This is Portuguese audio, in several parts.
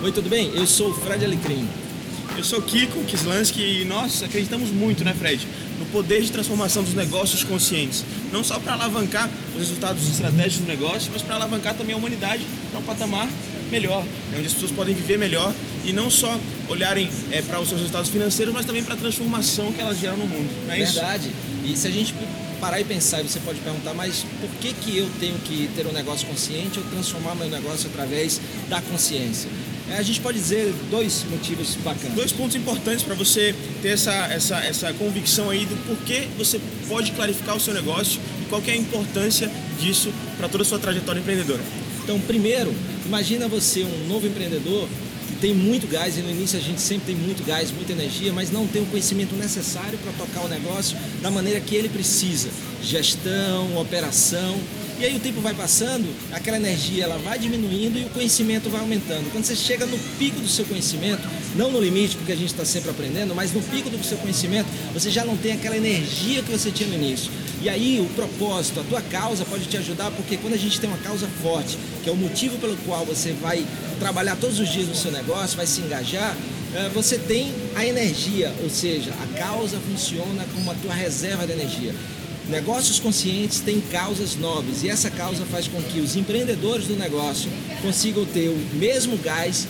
Oi, tudo bem? Eu sou o Fred Alecrim. Eu sou Kiko Kislansky e nós acreditamos muito, né, Fred, no poder de transformação dos negócios conscientes. Não só para alavancar os resultados estratégicos do negócio, mas para alavancar também a humanidade para um patamar melhor, né, onde as pessoas podem viver melhor e não só olharem é, para os seus resultados financeiros, mas também para a transformação que elas geram no mundo. Não é Verdade. Isso? E se a gente parar e pensar, você pode perguntar, mas por que, que eu tenho que ter um negócio consciente ou transformar meu negócio através da consciência? É, a gente pode dizer dois motivos bacanas. Dois pontos importantes para você ter essa, essa, essa convicção aí do porquê você pode clarificar o seu negócio e qual é a importância disso para toda a sua trajetória empreendedora. Então, primeiro, imagina você um novo empreendedor que tem muito gás e no início a gente sempre tem muito gás, muita energia, mas não tem o conhecimento necessário para tocar o negócio da maneira que ele precisa. Gestão, operação e aí o tempo vai passando, aquela energia ela vai diminuindo e o conhecimento vai aumentando. Quando você chega no pico do seu conhecimento, não no limite, porque a gente está sempre aprendendo, mas no pico do seu conhecimento, você já não tem aquela energia que você tinha no início. E aí o propósito, a tua causa pode te ajudar, porque quando a gente tem uma causa forte, que é o motivo pelo qual você vai trabalhar todos os dias no seu negócio, vai se engajar, eh, você tem a energia, ou seja, a causa funciona como a tua reserva de energia. Negócios conscientes têm causas nobres e essa causa faz com que os empreendedores do negócio consigam ter o mesmo gás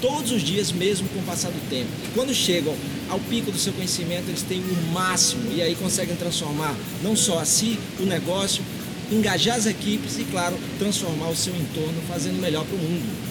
todos os dias, mesmo com o passar do tempo. E quando chegam ao pico do seu conhecimento, eles têm o máximo e aí conseguem transformar não só a si, o negócio, engajar as equipes e, claro, transformar o seu entorno, fazendo melhor para o mundo.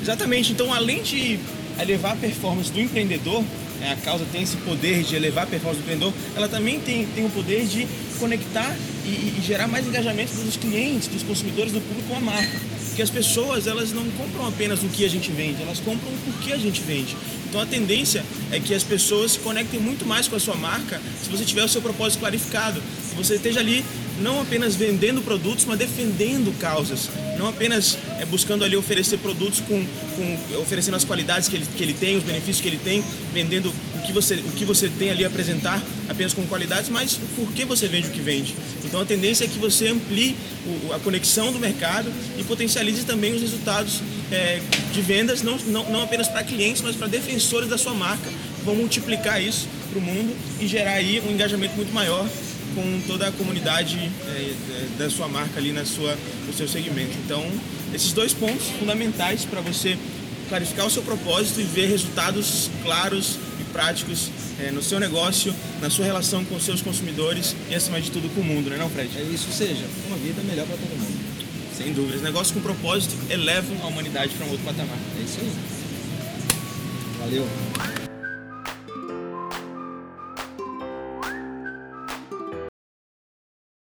Exatamente. Então, além de elevar a performance do empreendedor, né, a causa tem esse poder de elevar a performance do empreendedor, ela também tem, tem o poder de conectar e, e gerar mais engajamento dos clientes, dos consumidores, do público com a marca. Porque as pessoas, elas não compram apenas o que a gente vende, elas compram o porquê a gente vende. Então a tendência é que as pessoas se conectem muito mais com a sua marca se você tiver o seu propósito clarificado. Se você esteja ali não apenas vendendo produtos, mas defendendo causas. Não apenas é, buscando ali oferecer produtos com, com oferecendo as qualidades que ele, que ele tem, os benefícios que ele tem, vendendo o que você, o que você tem ali a apresentar apenas com qualidades, mas por que você vende o que vende. Então a tendência é que você amplie o, a conexão do mercado e potencialize também os resultados é, de vendas, não, não, não apenas para clientes, mas para defensores da sua marca. Vão multiplicar isso para o mundo e gerar aí um engajamento muito maior com toda a comunidade é, da sua marca ali na sua, no seu segmento. Então, esses dois pontos fundamentais para você clarificar o seu propósito e ver resultados claros e práticos é, no seu negócio, na sua relação com os seus consumidores e, acima de tudo, com o mundo, né, não, Fred? É isso, seja, uma vida melhor para todo mundo. Sem dúvidas. Negócios com propósito elevam a humanidade para um outro patamar. É isso aí. Valeu.